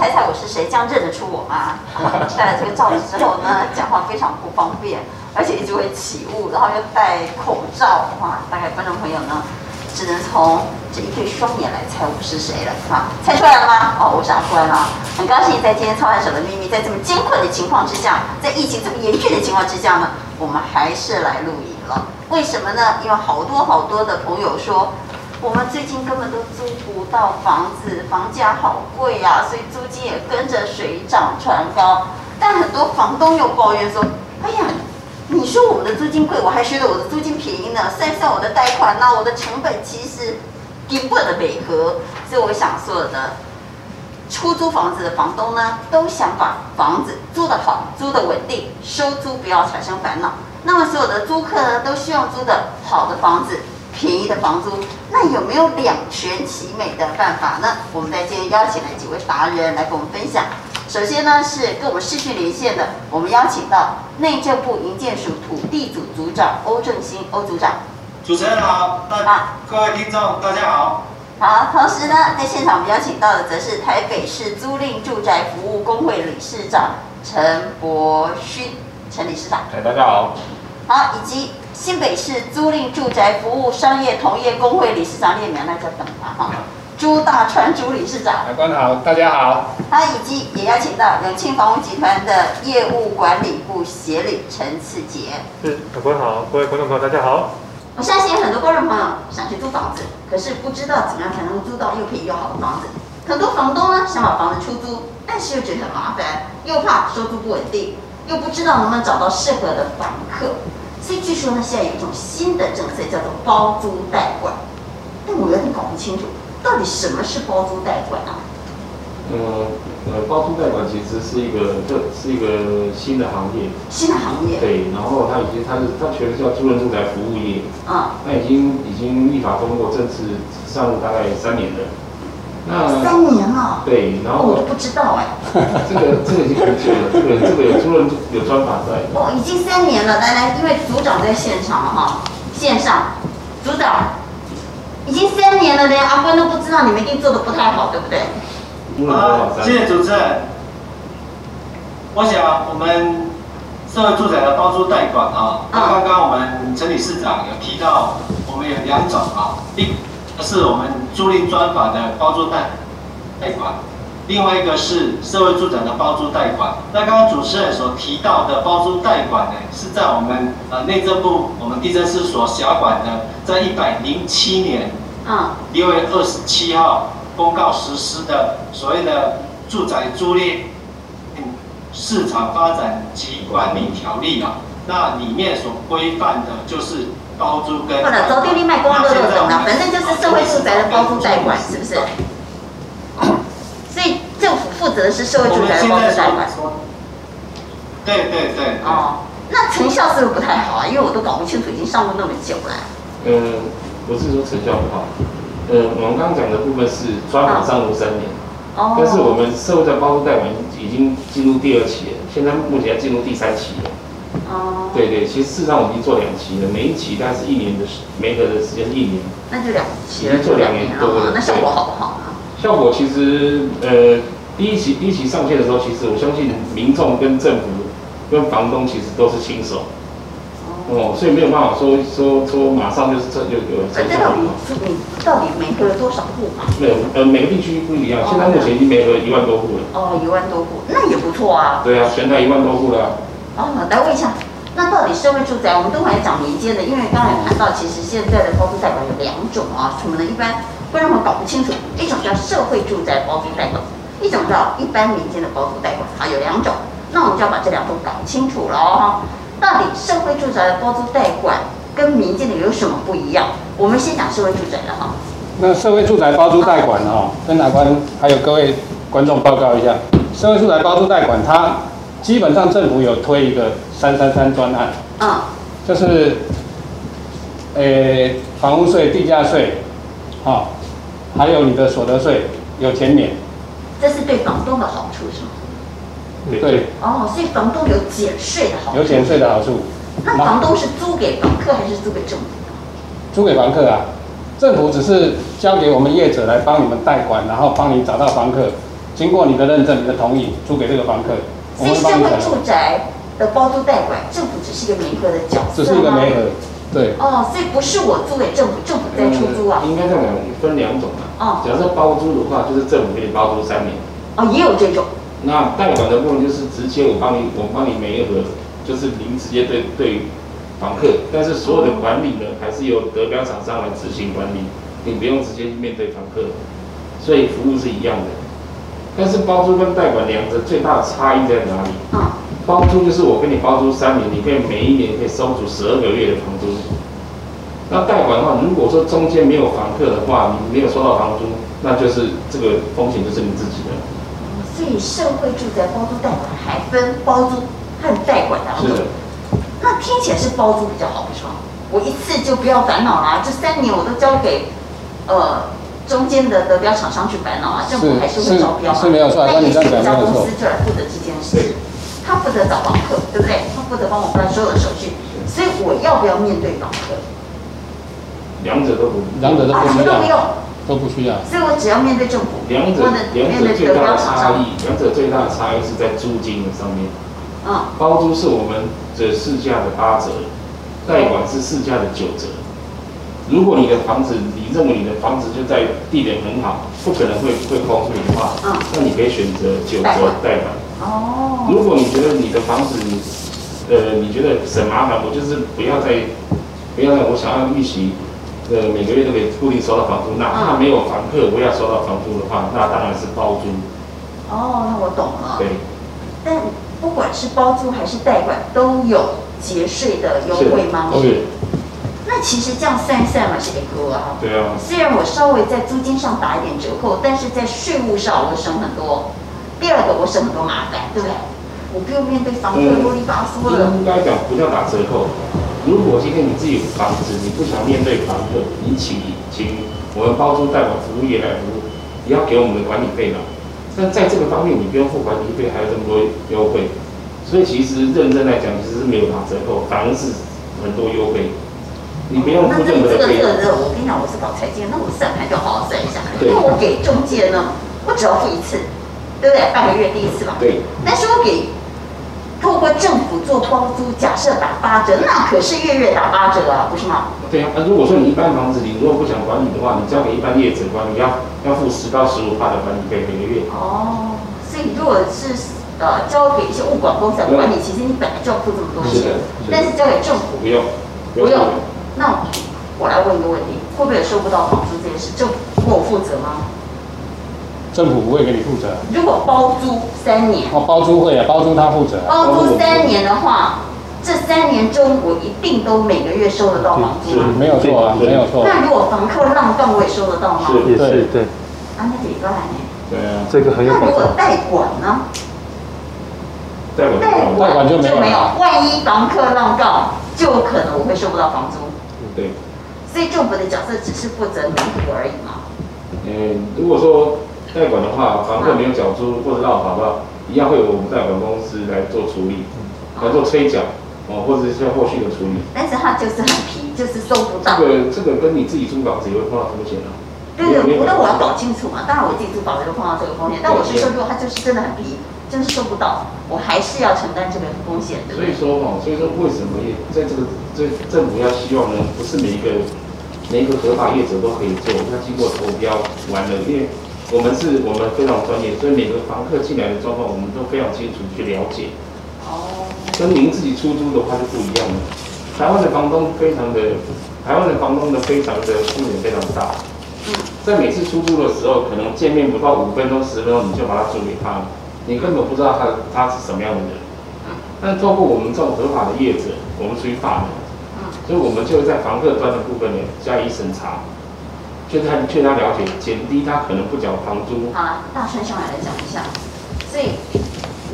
猜猜我是谁，这样认得出我吗？戴了这个罩子之后呢，讲话非常不方便，而且一直会起雾，然后又戴口罩，哇，大概观众朋友呢，只能从这一对双眼来猜我是谁了，啊，猜出来了吗？哦，我想出来了，很高兴在今天《操盘手的秘密》在这么艰困的情况之下，在疫情这么严峻的情况之下呢，我们还是来录影了。为什么呢？因为好多好多的朋友说。我们最近根本都租不到房子，房价好贵呀，所以租金也跟着水涨船高。但很多房东又抱怨说：“哎呀，你说我们的租金贵，我还觉得我的租金便宜呢。算一算我的贷款，那我的成本其实根本的违和。”所以我想说的，出租房子的房东呢，都想把房子租得好，租得稳定，收租不要产生烦恼。那么所有的租客呢，都希望租得好的房子。便宜的房租，那有没有两全其美的办法呢？我们在今天邀请了几位达人来跟我们分享。首先呢，是跟我们视讯连线的，我们邀请到内政部营建署土地组组长欧正兴欧组长。主持人好，大家各位听众大家好。好，同时呢，在现场我们邀请到的则是台北市租赁住宅服务工会理事长陈柏勋陈理事长。哎，大家好。好，以及。新北市租赁住宅服务商业同业公会理事长列苗，那就等他哈。朱大川朱理事长，长官好，大家好。他以及也邀请到永庆房屋集团的业务管理部协理陈次杰。是，长官好，各位观众朋友大家好。我相信很多观众朋友想去租房子，可是不知道怎么样才能租到又便宜又好的房子。很多房东呢想把房子出租，但是又觉得很麻烦，又怕收租不稳定，又不知道能不能找到适合的房客。所以据说呢，现在有一种新的政策叫做包租代管，但我有点搞不清楚，到底什么是包租代管啊？嗯呃，包租代管其实是一个，这是一个新的行业。新的行业。对，然后它已经，它是它全是叫租赁住宅服务业。啊、嗯。那已经已经立法通过，正式上路大概三年了。那三年了，对，然后我都不知道哎、欸，这个这个已经很久了，这个这个有租赁有专法在。哦，已经三年了，来来，因为组长在现场了哈，线上，组长，已经三年了，连阿关都不知道，你们一定做的不太好，对不对？啊，谢谢主持人。我想我们社会住宅的包租代管啊，那刚刚我们陈理事长有提到，我们有两种啊，一。是我们租赁专法的包租贷贷款，另外一个是社会住宅的包租贷款。那刚刚主持人所提到的包租贷款呢，是在我们呃内政部我们地震司所辖管的，在一百零七年啊六月二十七号公告实施的所谓的住宅租赁市场发展及管理条例啊，那里面所规范的就是。包租跟，好了，走地利卖光都都懂了，反正就是社会住宅的包租代管，是不是？所以政府负责的是社会住宅的包租代管。对对对，哦，那成效是不是不太好啊？因为我都搞不清楚，已经上路那么久了。嗯，不是说成效不好，呃，我们刚刚讲的部分是专法上路三年，哦，但是我们社会的包租代管已经进入第二期了，现在目前要进入第三期了。哦，对对，其实事实上我们已经做两期了，每一期大概是一年的时，每个的时间是一年，那就两期，已经做两年多了。那效果好不好呢？效果其实，呃，第一期第一期上线的时候，其实我相信民众跟政府跟房东其实都是新手，哦，所以没有办法说说说马上就是这就有成效。到底你到底媒合了多少户嘛？没有，呃，每个地区不一样，现在目前已经每个一万多户了。哦，一万多户，那也不错啊。对啊，全台一万多户了。哦，来问一下，那到底社会住宅，我们都还讲民间的，因为刚才谈到，其实现在的包租代管有两种啊，什么呢？一般观众们搞不清楚，一种叫社会住宅包租代管，一种叫一般民间的包租代管，啊，有两种，那我们就要把这两种搞清楚了哦。到底社会住宅的包租代管跟民间的有什么不一样？我们先讲社会住宅的哈。那社会住宅包租代管哦，跟哪关还有各位观众报告一下，社会住宅包租代管它。基本上政府有推一个三三三专案，啊，就是，诶、欸，房屋税、地价税，啊，还有你的所得税有减免，这是对房东的好处是吗？对。哦，所以房东有减税的好处。有减税的好处。那房东是租给房客还是租给政府？租给房客啊，政府只是交给我们业者来帮你们代管，然后帮你找到房客。经过你的认证、你的同意，租给这个房客。所以社会住宅的包租代管，政府只是一个媒合的角色吗？只是一个媒合，对。哦，所以不是我租给政府，政府在出租啊？应该这样讲，分两种啊。哦。假设包租的话，就是政府给你包租三年。哦，也有这种。那代管的部分就是直接我帮你，我帮你媒合，就是您直接对对房客，但是所有的管理呢，还是由德标厂商来执行管理，你不用直接面对房客，所以服务是一样的。但是包租跟代管两者最大的差异在哪里？嗯，包租就是我跟你包租三年，你可以每一年可以收足十二个月的房租。那代管的话，如果说中间没有房客的话，你没有收到房租，那就是这个风险就是你自己的。所以社会住宅包租代管还分包租和代管的。是的。那听起来是包租比较好，是吗？我一次就不要烦恼啦，这三年我都交给呃。中间的得标厂商去烦恼啊，政府还是会招标啊，但也是一家公司就来负责这件事，他负责找房客，对不对？他负责帮我办所有的手续，所以我要不要面对房客？两者都不，两者都不需要，都不用，都不需要。所以我只要面对政府，两者两者最大的差异，两者最大的差异是在租金的上面。嗯，包租是我们的市价的八折，贷款是市价的九折。如果你的房子，你认为你的房子就在地点很好，不可能会会空出的话，嗯，那你可以选择九折代管。哦。如果你觉得你的房子，你，呃，你觉得省麻烦，我就是不要再，不要再，我想要预期，呃，每个月都可以固定收到房租，哪怕没有房客，我要收到房租的话，那当然是包租。哦，那我懂了。对。但不管是包租还是贷款，都有节税的优惠吗？是。那其实这样算一算嘛，是一个啊。对啊。虽然我稍微在租金上打一点折扣，但是在税务上我省很多。第二个，我省很多麻烦，对不对？我不用面对房客啰里吧嗦的。应该讲不叫打折扣。如果今天你自己有房子，你不想面对房客，你请请我们包租代管服务业来服务，你要给我们的管理费嘛。但在这个方面，你不用付管理费，还有这么多优惠。所以其实认真来讲，其实是没有打折扣，反而是很多优惠。你不用付任何的费用。那这个这个我跟你讲，我是搞财经，那我算盘就好好算一下。因为我给中介呢，我只要付一次，对不对？半个月第一次吧。对。但是我给透过政府做包租，假设打八折，那可是月月打八折啊，不是吗？对啊。那如果说你一般房子，你如果不想管理的话，你交给一般业主管理，要要付十到十五趴的管理费每个月。哦。所以如果是呃交给一些物管公司来管理，其实你本来就要付这么多钱。但是交给政府不用。不用。那我来问一个问题，会不会有收不到房租这件事，政府为我负责吗？政府不会给你负责。如果包租三年，哦，包租会啊，包租他负责。包租三年的话，这三年中我一定都每个月收得到房租吗？没有错啊，没有错。那如果房客浪荡，我也收得到吗？是，对对。啊，那几个还呢？对啊，这个很有。那如果代管呢？代管代管就没有。万一房客浪荡，就有可能我会收不到房租。对，所以政府的角色只是负责弥补而已嘛。嗯，如果说代管的话，房客没有缴租或者闹跑的话，一样会有我们代管公司来做处理，来做催缴哦，或者是后续的处理。但是他就是很皮，就是收不到。这个这个跟你自己租房子也会碰到风险啊。对对，那我要搞清楚嘛。当然我自己租房子就碰到这个风险，但我是说，如果他就是真的很皮。就是收不到，我还是要承担这个风险的。所以说哈，所以说为什么也在这个这政府要希望呢？不是每一个每一个合法业者都可以做，他经过投标完了，因为我们是我们非常专业，所以每个房客进来的状况我们都非常清楚去了解。哦。跟您自己出租的话就不一样了。台湾的房东非常的，台湾的房东的非常的风险非常大。嗯。在每次出租的时候，可能见面不到五分钟十分钟，你就把它租给他。你根本不知道他他是什么样的人，但是透过我们这种合法的业者，我们属于法人，所以我们就会在房客端的部分呢加以审查，劝他劝他了解，减低他可能不缴房租。好了，大川上来来讲一下，所以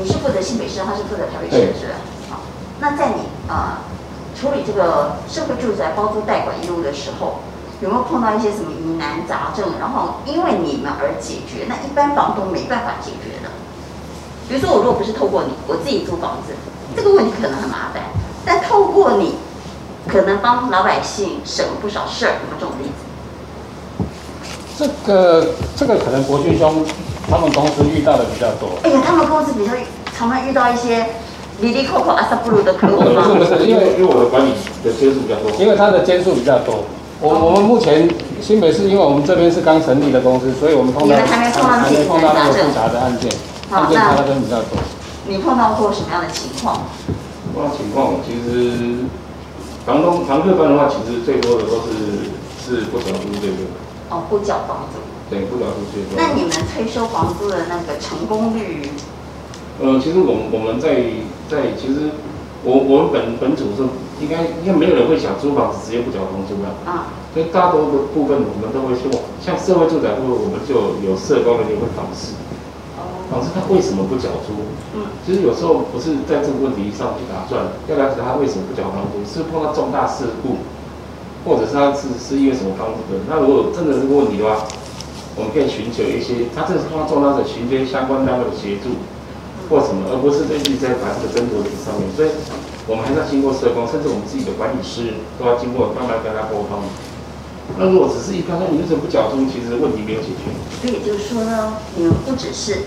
你是负责新北市，他是负责台北市，是吧？好，那在你啊、呃、处理这个社会住宅包租代管业务的时候，有没有碰到一些什么疑难杂症，然后因为你们而解决？那一般房东没办法解决的。比如说，我如果不是透过你，我自己租房子，这个问题可能很麻烦。但透过你，可能帮老百姓省了不少事儿。有没有这种例子？这个这个可能国军兄他们公司遇到的比较多。哎呀，他们公司比较常常遇到一些离离扣扣阿萨布鲁的客户吗？不是不是，因为因为我的管理的间数比较多，因为他的间数比较多。我我们目前新北市，因为我们这边是刚成立的公司，所以我们碰到还没碰到那么复杂的案件，案件查的比较多。你碰到过什么样的情况？碰到情况，其实房东房客方的话，其实最多的都是是不缴租这个。哦，不缴房租。对，不缴租最多。那你们催收房租的那个成功率？呃，其实我们我们在在其实我我们本本组是。应该应该没有人会想租房子直接不缴房租的啊，所以大多的部分我们都会说，像社会住宅部分，我们就有社工人员会访视，访视他为什么不缴租？嗯，其实有时候不是在这个问题上去打转，要了解他为什么不缴房租，是碰到重大事故，或者是他是是因为什么房子的？那如果真的是这个问题的话，我们可以寻求一些，他这是碰到重大的寻求相关单位的协助，或什么，而不是在一直在把这个争夺点上面，所以。我们还是要经过社工，甚至我们自己的管理师都要经过慢慢跟他沟通。那如果只是一刚刚你为什么不缴租，其实问题没有解决。所以也就是说呢，你们不只是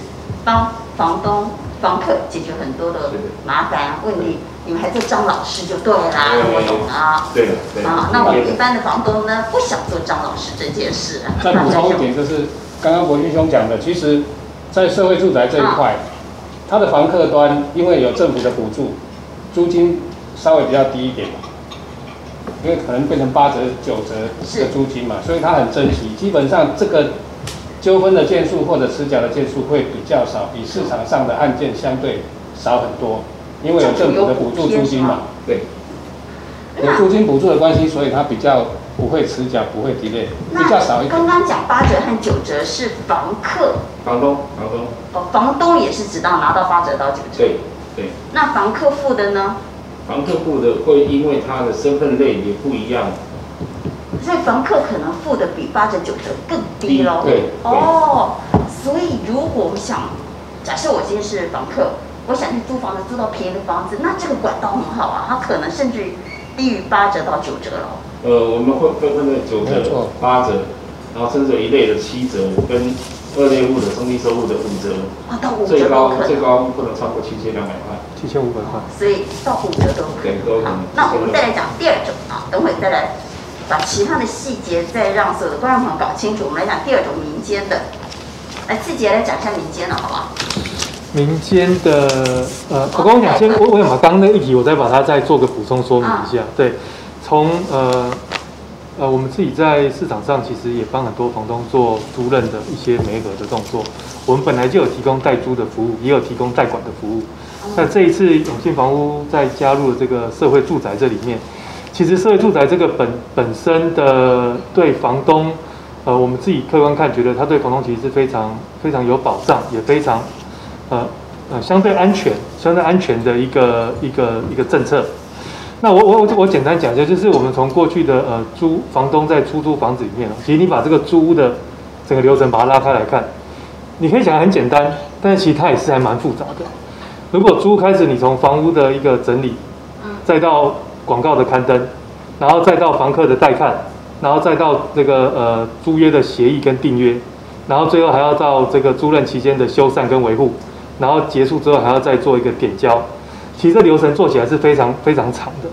帮房东、房客解决很多的麻烦问题，你们还做张老师就对啦，我懂了。对对。啊，那我们一般的房东呢，不想做张老师这件事。再补充一点，就是刚刚博钧兄讲的，其实，在社会住宅这一块，他的房客端因为有政府的补助。租金稍微比较低一点嘛，因为可能变成八折、九折的租金嘛，所以他很珍惜。基本上这个纠纷的件数或者持缴的件数会比较少，比市场上的案件相对少很多，因为有政府的补助租金嘛。对，有租金补助的关系，所以它比较不会持缴，不会 delay，比较少一点。刚刚讲八折和九折是房客，房东，房东。哦，房东也是只到拿到八折到九折。对。对，那房客付的呢？房客付的会因为他的身份类也不一样，所以房客可能付的比八折九折更低喽。对，哦，所以如果我想，假设我今天是房客，我想去租房子，租到便宜的房子，那这个管道很好啊，它可能甚至于低于八折到九折了。呃，我们会分分的九折、八折，然后甚至有一类的七折跟。二类户的中低收入的五折，啊，到五折最高最高不能超过七千两百块，七千五百块，所以到五折都可以。对，好，那我们再来讲第二种啊，等会再来把其他的细节再让所有的观众朋友搞清楚。我们来讲第二种民间的，来自己来讲一下民间的好不好？民间的，呃，我跟我讲，先我我想把刚刚那个议题，我再把它再做个补充说明一下。啊、对，从呃。呃，我们自己在市场上其实也帮很多房东做租赁的一些媒合的动作。我们本来就有提供代租的服务，也有提供代管的服务。那这一次永庆房屋在加入了这个社会住宅这里面，其实社会住宅这个本本身的对房东，呃，我们自己客观看，觉得它对房东其实是非常非常有保障，也非常呃呃相对安全、相对安全的一个一个一个政策。那我我我我简单讲一下，就是我们从过去的呃租房东在出租房子里面，其实你把这个租屋的整个流程把它拉开来看，你可以想很简单，但是其实它也是还蛮复杂的。如果租开始，你从房屋的一个整理，再到广告的刊登，然后再到房客的带看，然后再到这个呃租约的协议跟订约，然后最后还要到这个租赁期间的修缮跟维护，然后结束之后还要再做一个点交。其实这流程做起来是非常非常长的。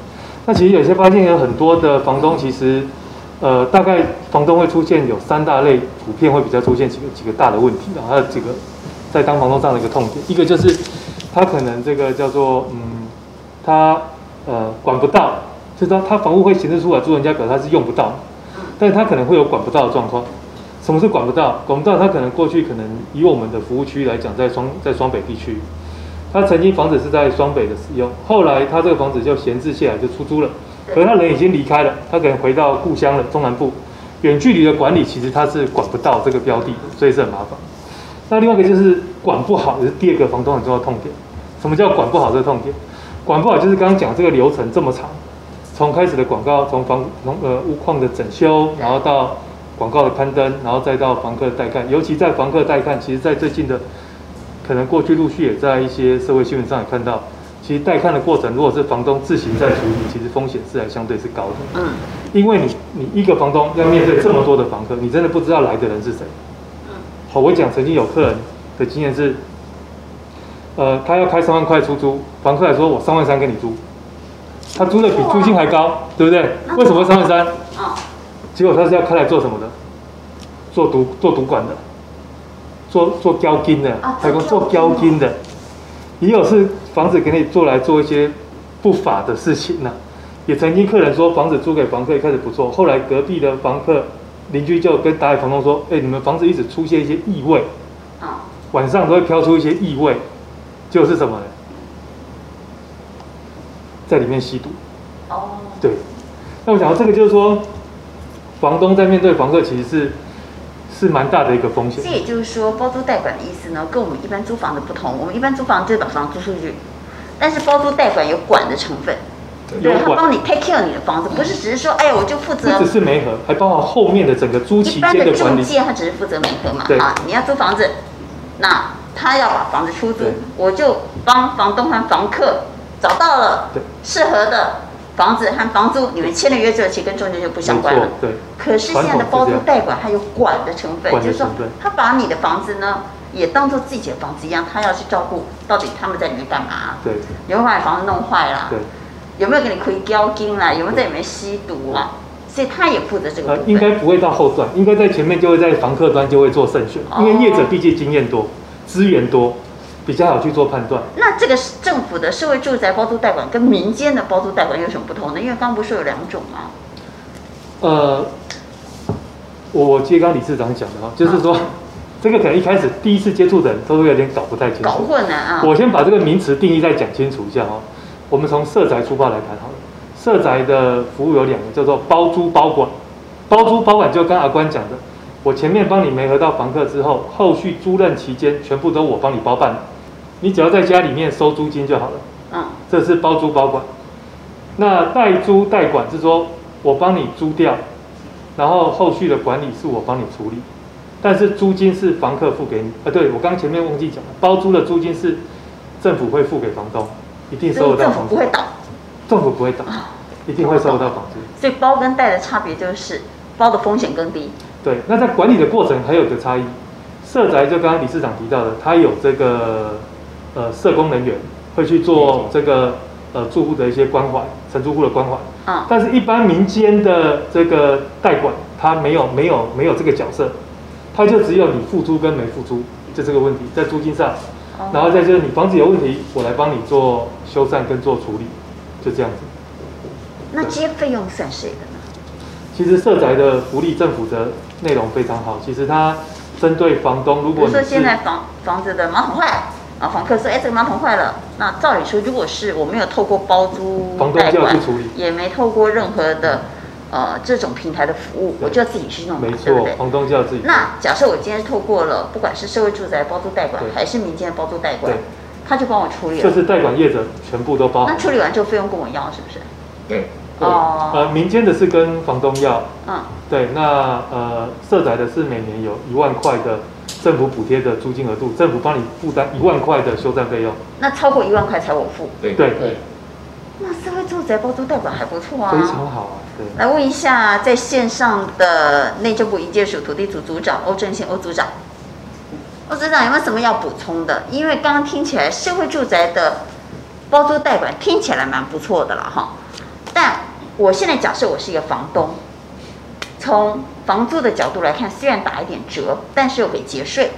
那其实有些发现有很多的房东，其实，呃，大概房东会出现有三大类，普遍会比较出现几个几个大的问题，然后还有几个在当房东上的一个痛点。一个就是他可能这个叫做嗯，他呃管不到，就是他他房屋会显示出来，租人家表示他是用不到，但是他可能会有管不到的状况。什么是管不到？管不到，他可能过去可能以我们的服务区来讲，在双在双北地区。他曾经房子是在双北的使用，后来他这个房子就闲置下来就出租了，可是他人已经离开了，他可能回到故乡了，中南部，远距离的管理其实他是管不到这个标的，所以是很麻烦。那另外一个就是管不好，也是第二个房东很重要的痛点。什么叫管不好这个痛点？管不好就是刚刚讲这个流程这么长，从开始的广告，从房从呃屋况的整修，然后到广告的刊登，然后再到房客的带看，尤其在房客带看，其实在最近的。可能过去陆续也在一些社会新闻上也看到，其实带看的过程，如果是房东自行在处理，其实风险是还相对是高的。嗯，因为你你一个房东要面对这么多的房客，你真的不知道来的人是谁。嗯，好，我讲曾经有客人的经验是，呃，他要开三万块出租，房客来说我三万三跟你租，他租的比租金还高，对不对？为什么会三万三？结果他是要开来做什么的？做赌做赌馆的，做做交金的，还有做交金的，也有是房子给你做来做一些不法的事情呢、啊。也曾经客人说房子租给房客一开始不错，后来隔壁的房客邻居就跟打给房东说：“哎，你们房子一直出现一些异味，晚上都会飘出一些异味，就是什么呢？在里面吸毒。”哦，对。那我想到这个就是说，房东在面对房客其实是。是蛮大的一个风险。这也就是说，包租代管的意思呢，跟我们一般租房的不同。我们一般租房就是把房租出去，但是包租代管有管的成分，对，他帮你 take care 你的房子，不是只是说，哎呀，我就负责。只是媒合，还包括后面的整个租期间的管理。一般的中介他只是负责媒合嘛，啊，你要租房子，那他要把房子出租，我就帮房东和房客找到了适合的。房子和房租，你们签了约之后，其实跟中介就不相关了。对。可是现在的包租代管还有管的成分，就是说他把你的房子呢，也当做自己的房子一样，他要去照顾到底他们在里面干嘛？对。有没有把房子弄坏了？对。有没有给你亏交金了？有没有在里面吸毒了？所以他也负责这个。呃，应该不会到后段，应该在前面就会在房客端就会做慎选，因为业者毕竟经验多，资源多。比较好去做判断。那这个政府的社会住宅包租代管跟民间的包租代管有什么不同呢？因为刚不是有两种吗？呃，我接刚理事长讲的哈，就是说，这个可能一开始第一次接触的人都会有点搞不太清楚，搞混了啊。我先把这个名词定义再讲清楚一下哈。我们从社宅出发来谈好了。社宅的服务有两个，叫做包租包管。包租包管就跟阿关讲的。我前面帮你没合到房客之后，后续租赁期间全部都我帮你包办。你只要在家里面收租金就好了。嗯，这是包租包管。那代租代管是说，我帮你租掉，然后后续的管理是我帮你处理，但是租金是房客付给你。啊，对，我刚前面忘记讲了，包租的租金是政府会付给房东，一定收得到房租。政府不会倒。政府不会倒，一定会收得到房租。所以包跟贷的差别就是，包的风险更低。对，那在管理的过程还有个差异。社宅就刚刚理事长提到的，他有这个。呃，社工人员会去做这个呃住户的一些关怀，承租户的关怀。嗯。但是，一般民间的这个代管，他没有没有没有这个角色，他就只有你付租跟没付租，就这个问题在租金上。哦。然后再就是你房子有问题，我来帮你做修缮跟做处理，就这样子。那这些费用算谁的呢？其实社宅的福利政府的内容非常好，其实它针对房东，如果你说现在房房子的马桶坏。啊，房客说：“哎，这个马桶坏了。那照理说，如果是我没有透过包租代管，也没透过任何的呃这种平台的服务，我就要自己去弄，没错，对不对？房东就要自己。那假设我今天是透过了，不管是社会住宅包租代管，还是民间的包租代管，他就帮我处理了。就是代管业者全部都包。那处理完之后费用跟我要，是不是？对。哦。呃，民间的是跟房东要。嗯。对，那呃，社宅的是每年有一万块的。”政府补贴的租金额度，政府帮你负担一万块的修缮费用。那超过一万块才我付。对对对。那社会住宅包租代管还不错啊。非常好啊。对。来问一下，在线上的内政部营建署土地组组长欧正兴欧组长，欧组长有没有什么要补充的？因为刚刚听起来社会住宅的包租代管听起来蛮不错的了哈。但我现在假设我是一个房东，从房租的角度来看，虽然打一点折，但是又可以节税，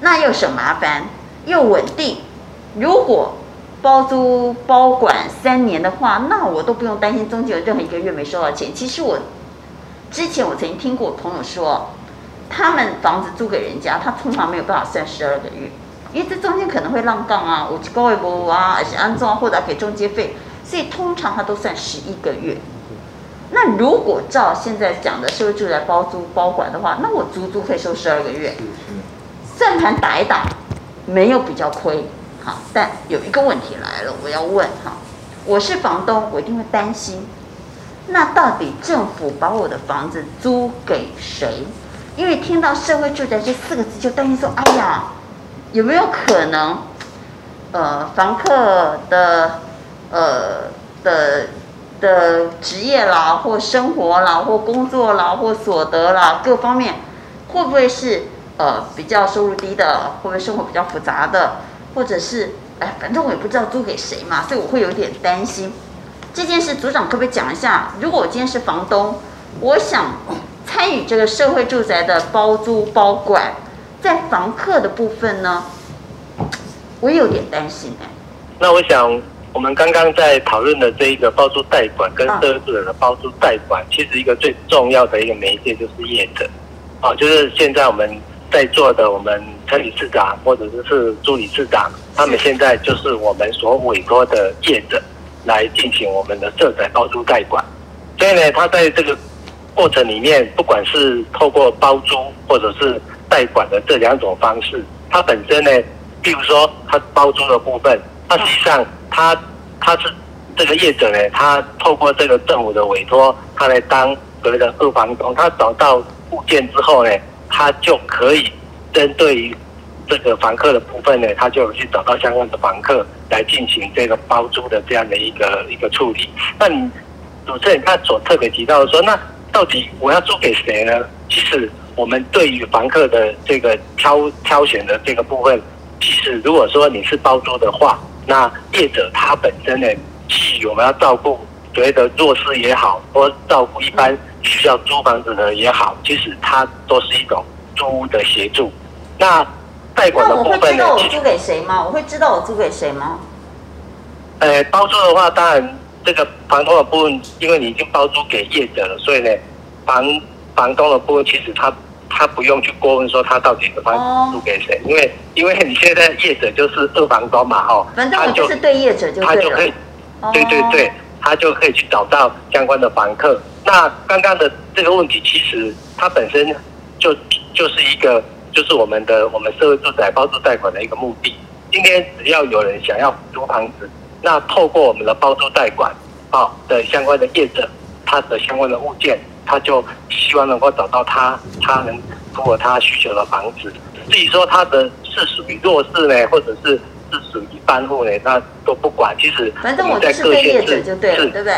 那又省麻烦，又稳定。如果包租包管三年的话，那我都不用担心中间有任何一个月没收到钱。其实我之前我曾经听过我朋友说，他们房子租给人家，他通常没有办法算十二个月，因为这中间可能会浪杠啊，有高位波啊，还是安装或者给中介费，所以通常它都算十一个月。那如果照现在讲的社会住宅包租包管的话，那我足足可以收十二个月，算盘打一打，没有比较亏，好，但有一个问题来了，我要问哈，我是房东，我一定会担心，那到底政府把我的房子租给谁？因为听到社会住宅这四个字就担心说，哎呀，有没有可能，呃，房客的，呃的。的职业啦，或生活啦，或工作啦，或所得啦，各方面会不会是呃比较收入低的，会不会生活比较复杂的，或者是哎，反正我也不知道租给谁嘛，所以我会有点担心。这件事组长可不可以讲一下？如果我今天是房东，我想参与这个社会住宅的包租包管，在房客的部分呢，我也有点担心哎。那我想。我们刚刚在讨论的这一个包租代管跟社会住宅的包租代管，其实一个最重要的一个媒介就是业者，啊，就是现在我们在座的我们陈理事长或者是助理事长，他们现在就是我们所委托的业者来进行我们的社宅包租代管。所以呢，他在这个过程里面，不管是透过包租或者是代管的这两种方式，它本身呢，比如说它包租的部分。它实际上，他他是这个业者呢，他透过这个政府的委托，他来当所谓的二房东。他找到物件之后呢，他就可以针对于这个房客的部分呢，他就去找到相关的房客来进行这个包租的这样的一个一个处理。那你主持人他所特别提到的说，那到底我要租给谁呢？其实我们对于房客的这个挑挑选的这个部分，其实如果说你是包租的话，那业者他本身呢，其实我们要照顾所谓的弱势也好，或照顾一般需要租房子的也好，其实它都是一种租屋的协助。那代管的部分呢？那我会知道我租给谁吗？我会知道我租给谁吗？呃，包租的话，当然这个房东的部分，因为你已经包租给业者了，所以呢，房房东的部分其实他。他不用去过问说他到底的房子租给谁，因为因为你现在业者就是二房东嘛，哦，反正我就是对业者就他就可以，对对对，他就可以去找到相关的房客。那刚刚的这个问题，其实它本身就就是一个就是我们的我们社会住宅包租贷款的一个目的。今天只要有人想要租房子，那透过我们的包租贷款啊的相关的业者，他的相关的物件。他就希望能够找到他，他能符合他需求的房子。至于说他的是属于弱势呢，或者是是属于一般户呢，那都不管。其实反正我在各县市就对了，对不对？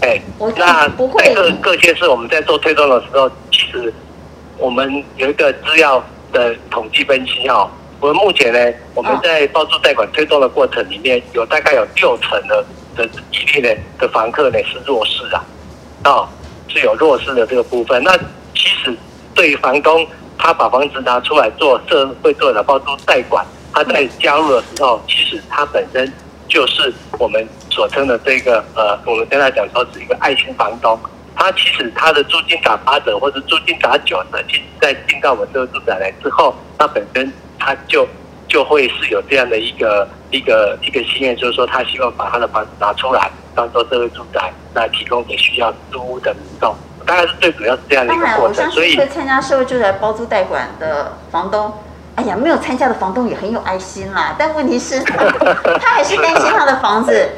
哎，那在各各县市我们在做推动的时候，其实我们有一个资料的统计分析哦。我们目前呢，我们在包租贷款推动的过程里面，有大概有六成的的比例呢的房客呢是弱势啊，哦。是有弱势的这个部分，那其实对于房东，他把房子拿出来做社会做的包租代管，他在加入的时候，其实他本身就是我们所称的这个呃，我们跟他讲说是一个爱心房东。他其实他的租金打八折或者租金打九折，其实在进到我们这个住宅来之后，他本身他就就会是有这样的一个一个一个心愿，就是说他希望把他的房子拿出来。当做社会住宅来提供给需要租屋的民众，大概是最主要是这样的一个过程。所以会参加社会住宅包租代管的房东，哎呀，没有参加的房东也很有爱心啦。但问题是，他还是担心他的房子，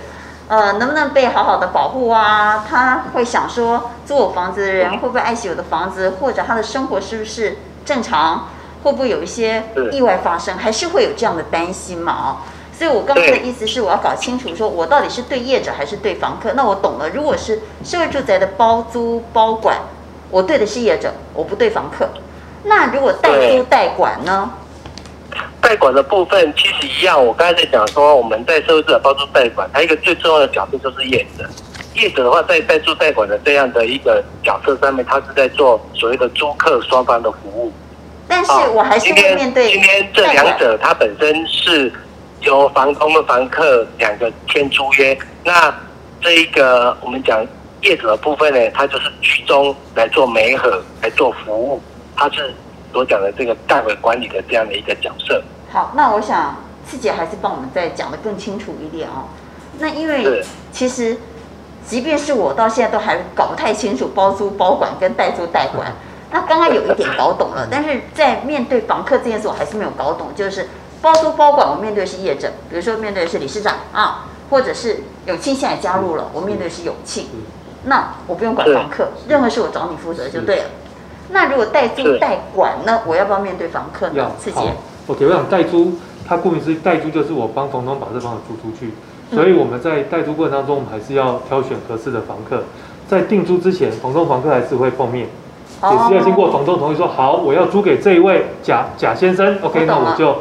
呃，能不能被好好的保护啊？他会想说，租我房子的人会不会爱惜我的房子，或者他的生活是不是正常？会不会有一些意外发生？还是会有这样的担心嘛？哦。所以，我刚刚的意思是，我要搞清楚，说我到底是对业者还是对房客？那我懂了。如果是社会住宅的包租包管，我对的是业者，我不对房客。那如果代租代管呢？代管的部分其实一样。我刚才在讲说，我们在社会住宅包租代管，它一个最重要的角色就是业者。业者的话，在代租代管的这样的一个角色上面，他是在做所谓的租客双方的服务。但是我还是会面对、今天这两者，它本身是。由房东跟房客两个签租约，那这一个我们讲业主的部分呢，他就是居中来做媒合，来做服务，他是所讲的这个代为管理的这样的一个角色。好，那我想四姐还是帮我们再讲的更清楚一点哦。那因为其实即便是我到现在都还搞不太清楚包租包管跟代租代管，那刚刚有一点搞懂了，但是在面对房客这件事我还是没有搞懂，就是。包租包管，我面对的是业者，比如说面对的是理事长啊，或者是永庆现在加入了，我面对的是永庆，那我不用管房客，任何事我找你负责就对了。那如果代租代管呢，我要不要面对房客呢？要。刺激。OK，我想代租，它顾名思义，代租就是我帮房东把这房子租出去，所以我们在代租过程当中，我们还是要挑选合适的房客，在定租之前，房东房客还是会碰面，也是要经过房东同意说好，我要租给这一位贾贾先生，OK，那我就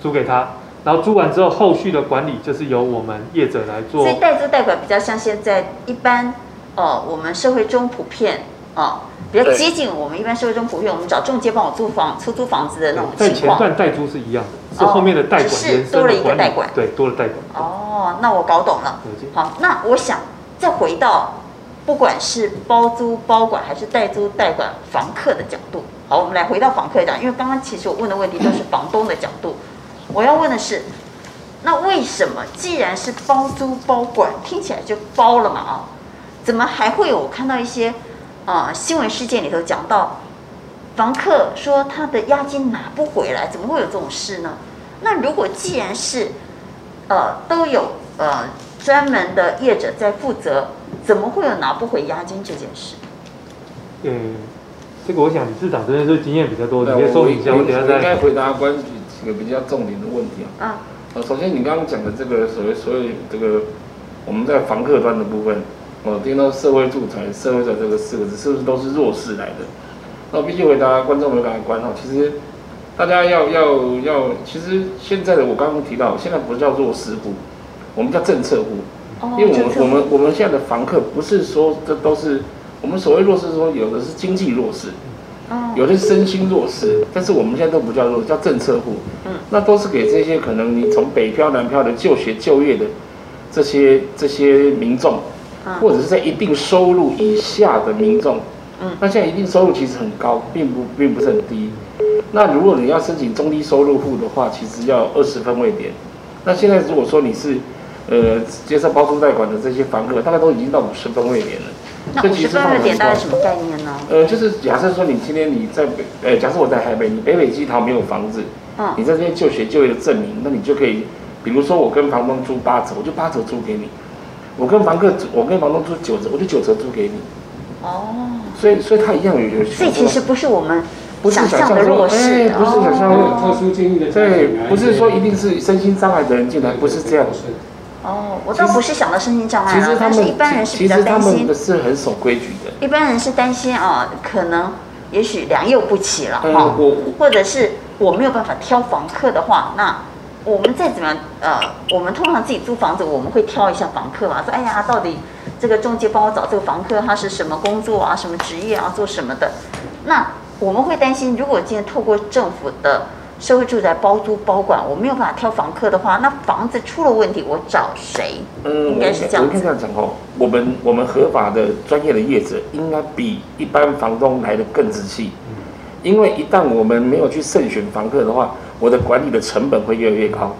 租给他。然后租完之后，后续的管理就是由我们业者来做。所以代租代管比较像现在一般，哦，我们社会中普遍，哦，比较接近我们一般社会中普遍，我们找中介帮我租房、出租房子的那种情况。在前段代租是一样的，是后面的代管延伸的管理，多了一个代管，对，多了代管。哦，那我搞懂了。好，那我想再回到，不管是包租包管还是代租代管房客的角度，好，我们来回到房客讲，因为刚刚其实我问的问题都是房东的角度。我要问的是，那为什么既然是包租包管，听起来就包了嘛啊？怎么还会有我看到一些啊、呃、新闻事件里头讲到，房客说他的押金拿不回来，怎么会有这种事呢？那如果既然是呃都有呃专门的业者在负责，怎么会有拿不回押金这件事？嗯，这个我想理事长真的是经验比较多，你可以说一下，我等下再应该回答关。一个比较重点的问题啊，啊，呃，首先你刚刚讲的这个所谓所谓这个我们在房客端的部分，我听到社会住宅、社会的这个四个字，是不是都是弱势来的？那我必须回答观众朋友的观哈，其实大家要要要，其实现在的我刚刚提到，现在不叫弱势户，我们叫政策户，因为我们我们我们现在的房客不是说这都是我们所谓弱势，说有的是经济弱势。有的是身心弱势，但是我们现在都不叫弱，叫政策户。嗯，那都是给这些可能你从北漂南漂的就学就业的这些这些民众，或者是在一定收入以下的民众。嗯，那现在一定收入其实很高，并不并不是很低。那如果你要申请中低收入户的话，其实要二十分位点。那现在如果说你是呃接受包租贷款的这些房客，大概都已经到五十分位点了。那五十分位点大概什么概念呢？呃，就是假设说你今天你在北，呃，假设我在台北，你北北基桃没有房子，嗯，你在这边就学就业的证明，那你就可以，比如说我跟房东租八折，我就八折租给你；我跟房客，我跟房东租九折，我就九折租给你。哦，所以所以他一样有有。所以其实不是我们不是想象的弱势，哎，不是想象的特殊境遇的，对，不是说一定是身心障碍的人进来，不是这样子。哦，我倒不是想到身心障碍啊，其实他们一般人是比较担心。的是很守规矩的。一般人是担心啊，可能也许良莠不齐了哈，或者是我没有办法挑房客的话，那我们再怎么样呃，我们通常自己租房子，我们会挑一下房客嘛，说哎呀，到底这个中介帮我找这个房客，他是什么工作啊，什么职业啊，做什么的？那我们会担心，如果今天透过政府的。社会住宅包租包管，我没有办法挑房客的话，那房子出了问题，我找谁？嗯，应该是这样。我应该这样讲哦，我们我们合法的专业的业者应该比一般房东来的更仔细，因为一旦我们没有去慎选房客的话，我的管理的成本会越来越高。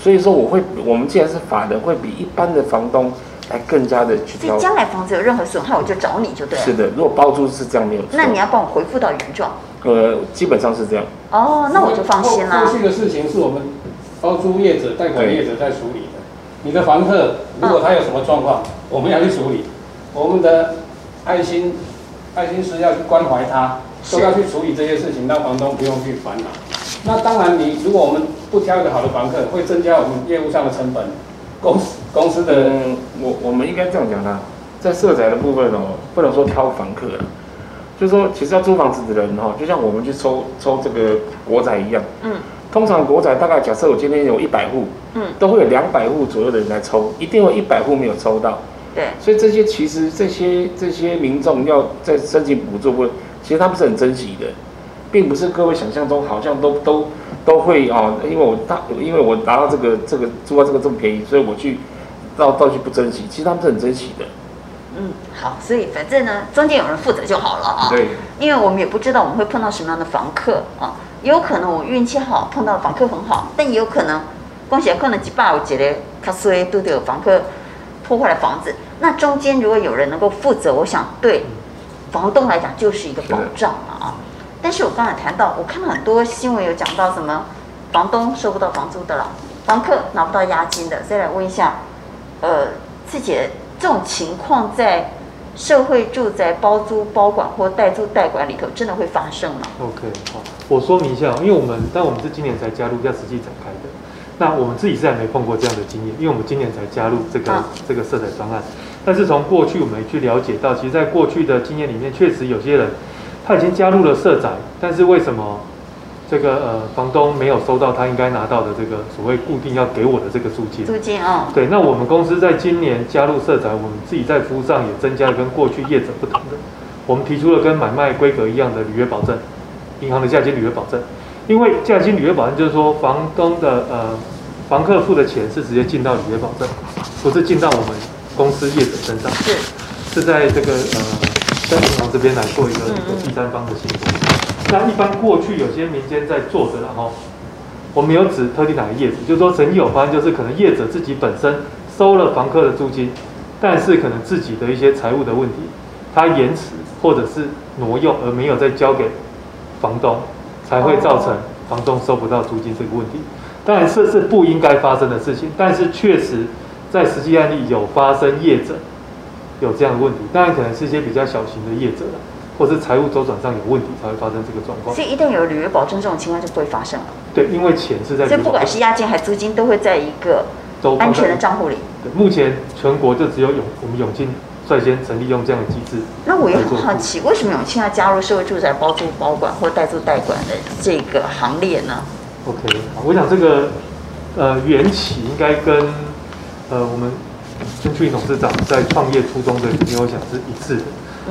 所以说，我会我们既然是法人，会比一般的房东来更加的去挑。所以将来房子有任何损害，我就找你就对了。是的，如果包租是这样没有错。那你要帮我恢复到原状。呃，基本上是这样。哦，那我就放心了。后续的事情是我们包租业者、贷款业者在处理的。你的房客如果他有什么状况，嗯、我们要去处理。我们的爱心爱心师要去关怀他，都要去处理这些事情，让房东不用去烦恼。那当然，你如果我们不挑一个好的房客，会增加我们业务上的成本。公司公司的，嗯、我我们应该这样讲啦，在社宅的部分哦，不能说挑房客了。就是说，其实要租房子的人哈，就像我们去抽抽这个国宅一样。嗯。通常国宅大概假设我今天有一百户，嗯，都会有两百户左右的人来抽，一定有一百户没有抽到。对。所以这些其实这些这些民众要在申请补助，不，其实他们是很珍惜的，并不是各位想象中好像都都都会哦，因为我大因为我拿到这个这个租到这个这么便宜，所以我去到到去不珍惜，其实他们是很珍惜的。嗯，好，所以反正呢，中间有人负责就好了啊。对。因为我们也不知道我们会碰到什么样的房客啊，也有可能我运气好碰到房客很好，但也有可能，恭喜可能几百我觉得卡衰都得有房客破坏了房子。那中间如果有人能够负责，我想对房东来讲就是一个保障了啊。但是我刚才谈到，我看到很多新闻有讲到什么房东收不到房租的了，房客拿不到押金的。再来问一下，呃，自己。这种情况在社会住宅包租包管或代租代管里头，真的会发生吗？OK，好，我说明一下，因为我们但我们是今年才加入，要实际展开的。那我们自己是还没碰过这样的经验，因为我们今年才加入这个、啊、这个色彩专案。但是从过去我们去了解到，其实，在过去的经验里面，确实有些人他已经加入了社宅，但是为什么这个呃房东没有收到他应该拿到的这个所谓固定要给我的这个租金？租金啊、哦。对，那我们公司在今年加入社宅，我们自己在服务上也增加了跟过去业者不同的，我们提出了跟买卖规格一样的履约保证，银行的价金履约保证。因为价金履约保证就是说，房东的呃房客付的钱是直接进到履约保证，不是进到我们公司业者身上，是是在这个呃在银行这边来做一个一个第三方的信托。那一般过去有些民间在做的，然后我没有指特定哪个业者，就是说曾经有发生，就是可能业者自己本身收了房客的租金，但是可能自己的一些财务的问题，他延迟或者是挪用而没有再交给房东。才会造成房东收不到租金这个问题，当然这是不应该发生的事情，但是确实在实际案例有发生业者有这样的问题，当然可能是一些比较小型的业者了，或是财务周转上有问题才会发生这个状况。所以一旦有履约保证这种情况就不会发生了。对，因为钱是在。所以不管是押金还是租金，都会在一个安全的账户里。对，目前全国就只有永我们永庆。率先成立用这样的机制，那我也很好奇，为什么永庆要加入社会住宅包租包管或代租代管的这个行列呢？OK，好，我想这个呃缘起应该跟呃我们孙俊董事长在创业初衷的理念，我想是一致的。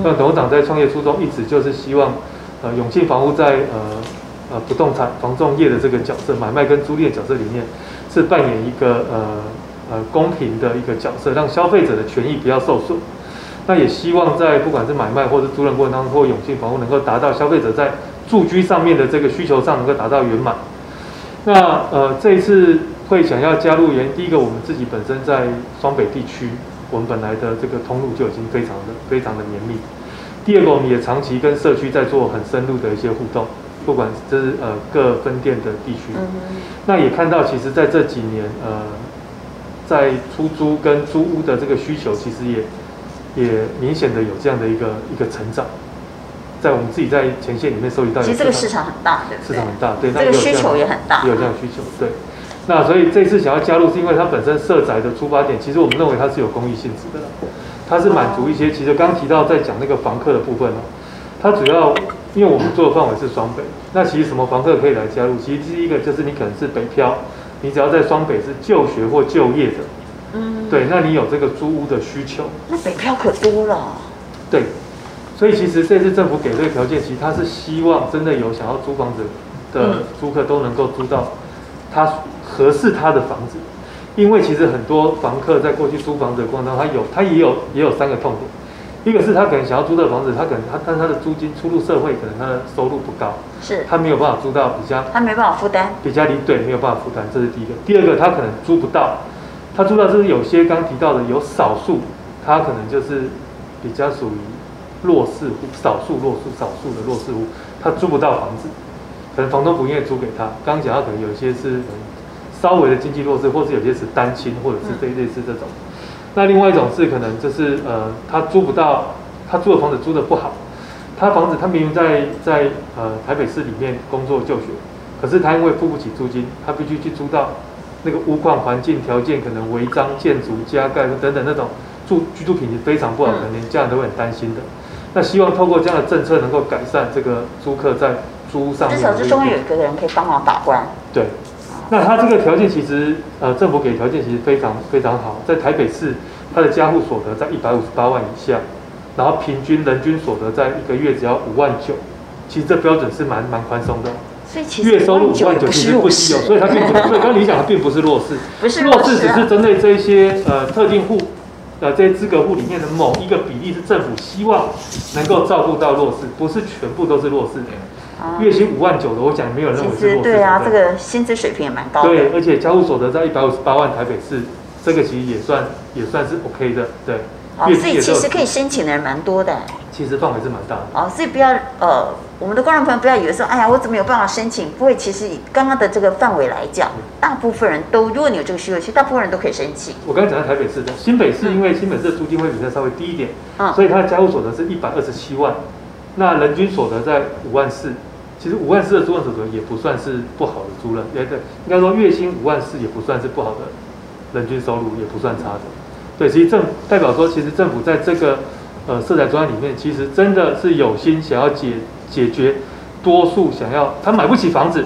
那董事长在创业初衷一直就是希望呃永庆房屋在呃呃不动产房仲业的这个角色，买卖跟租赁的角色里面，是扮演一个呃呃公平的一个角色，让消费者的权益不要受损。那也希望在不管是买卖或者租赁过程当中，或永庆房屋能够达到消费者在住居上面的这个需求上能够达到圆满。那呃这一次会想要加入原，第一个我们自己本身在双北地区，我们本来的这个通路就已经非常的非常的绵密。第二个我们也长期跟社区在做很深入的一些互动，不管是呃各分店的地区，那也看到其实在这几年呃在出租跟租屋的这个需求其实也。也明显的有这样的一个一个成长，在我们自己在前线里面收集到，其实这个市场很大，对，市场很大，对，这个需求也很大，也有这样的需求，对。那所以这次想要加入，是因为它本身社宅的出发点，其实我们认为它是有公益性质的，它是满足一些，其实刚提到在讲那个房客的部分哦，它主要因为我们做的范围是双北，那其实什么房客可以来加入？其实第一个就是你可能是北漂，你只要在双北是就学或就业的。嗯，对，那你有这个租屋的需求，那北漂可多了。对，所以其实这次政府给这个条件，其实他是希望真的有想要租房子的租客都能够租到他合适他的房子，因为其实很多房客在过去租房子的过程当中，他有他也有也有三个痛点，一个是他可能想要租的房子，他可能他但他的租金出入社会，可能他的收入不高，是他没有办法租到比较，他没办法负担，比较离对没有办法负担，这是第一个。第二个，他可能租不到。他租到就是有些刚提到的有少数，他可能就是比较属于弱势户，少数弱势少数的弱势户，他租不到房子，可能房东不愿意租给他。刚讲到可能有些是稍微的经济弱势，或是有些是单亲，或者是这类似这种。那另外一种是可能就是呃，他租不到，他租的房子租的不好，他房子他明明在在呃台北市里面工作就学，可是他因为付不起租金，他必须去租到。那个屋况环境条件可能违章建筑加盖等等那种住居住品质非常不好，可能连家人都会很担心的。那希望透过这样的政策能够改善这个租客在租上面。至少是中间有一个人可以帮忙把关。对，那他这个条件其实呃政府给条件其实非常非常好，在台北市他的家户所得在一百五十八万以下，然后平均人均所得在一个月只要五万九，其实这标准是蛮蛮宽松的。月收入五万九其实不稀有，所以它并不，所以刚刚你讲的并不是弱势，不是弱势，只是针对这些呃特定户呃这些资格户里面的某一个比例是政府希望能够照顾到弱势，不是全部都是弱势的。月薪五万九的，我讲没有人认为是弱势。对啊，这个薪资水平也蛮高的。对，而且家务所得在一百五十八万，台北市这个其实也算也算是 OK 的，对。哦，所以其实可以申请的人蛮多的。其实范围是蛮大的。哦，所以不要呃。我们的观众朋友不要以为说，哎呀，我怎么有办法申请？不会，其实以刚刚的这个范围来讲，大部分人都，如果你有这个需求，其实大部分人都可以申请。我刚才讲到台北市的，新北市因为新北市的租金会比较稍微低一点，嗯，所以它的家务所得是一百二十七万，那人均所得在五万四，其实五万四的租赁所得也不算是不好的租赁，对对，应该说月薪五万四也不算是不好的人均收入，也不算差的。对，其实政代表说，其实政府在这个呃色彩专案里面，其实真的是有心想要解。解决多数想要他买不起房子，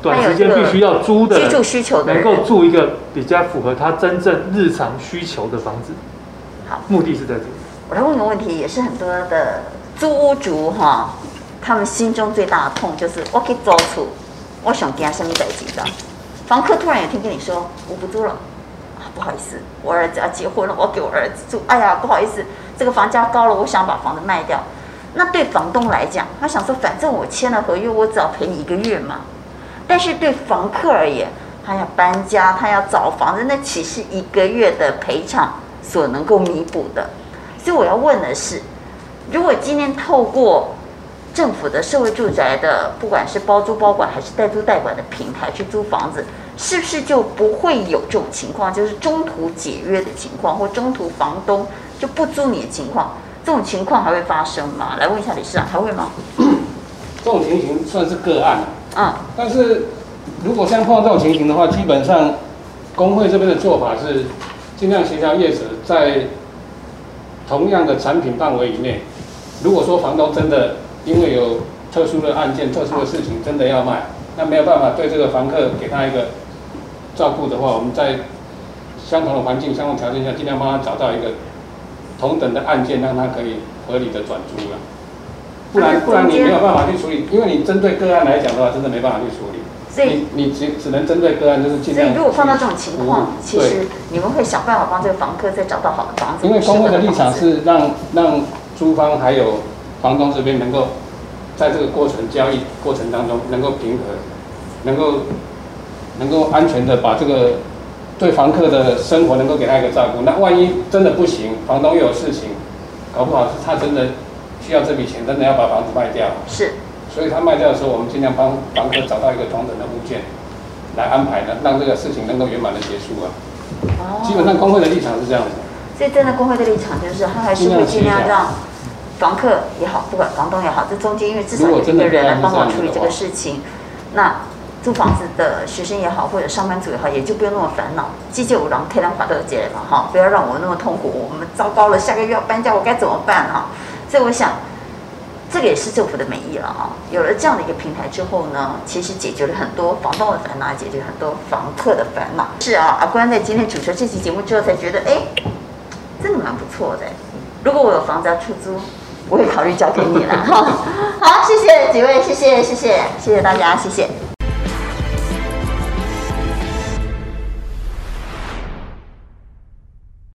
短时间必须要租的居住需求的能够住一个比较符合他真正日常需求的房子。好，目的是在这里。我来问个问题，也是很多的租屋族哈，他们心中最大的痛就是我可以租厝，我想给他生命在一起的。房客突然有一天跟你说我不租了，啊，不好意思，我儿子要结婚了，我给我儿子住。哎呀，不好意思，这个房价高了，我想把房子卖掉。那对房东来讲，他想说反正我签了合约，我只要赔你一个月嘛。但是对房客而言，他要搬家，他要找房子，那岂是一个月的赔偿？所能够弥补的，所以我要问的是，如果今天透过政府的社会住宅的，不管是包租包管还是代租代管的平台去租房子，是不是就不会有这种情况，就是中途解约的情况，或中途房东就不租你的情况？这种情况还会发生吗？来问一下理事长，还会吗？这种情形算是个案嗯，但是如果像碰到这种情形的话，基本上工会这边的做法是。尽量协调业者在同样的产品范围以内。如果说房东真的因为有特殊的案件、特殊的事情，真的要卖，那没有办法对这个房客给他一个照顾的话，我们在相同的环境、相同条件下，尽量帮他找到一个同等的案件，让他可以合理的转租了。不然，不然你没有办法去处理，因为你针对个案来讲的话，真的没办法去处理。所以你你只只能针对个案，就是尽量。所以如果碰到这种情况，其实你们会想办法帮这个房客再找到好的房子。因为工会的立场是让让租方还有房东这边能够在这个过程交易过程当中能够平和，能够能够安全的把这个对房客的生活能够给他一个照顾。那万一真的不行，房东又有事情，搞不好是他真的需要这笔钱，真的要把房子卖掉。是。所以他卖掉的时候，我们尽量帮房客找到一个同等的物件来安排呢，让这个事情能够圆满的结束啊。哦。基本上工会的立场是这样子。所以站在工会的立场，就是他还是会尽量让房客也好，不管房东也好，这中间因为至少有一个人来帮忙处理这个事情，那租房子的学生也好，或者上班族也好，也就不用那么烦恼。急救五郎开两法都解了哈，不要让我那么痛苦。我们糟糕了，下个月要搬家，我该怎么办哈？所以我想。这个也是政府的美意了啊！有了这样的一个平台之后呢，其实解决了很多房东的烦恼，解决很多房客的烦恼。是啊，阿关在今天主持这期节目之后才觉得，哎，真的蛮不错的。如果我有房子要出租，我会考虑交给你了哈。好，谢谢几位，谢谢谢谢谢谢大家，谢谢。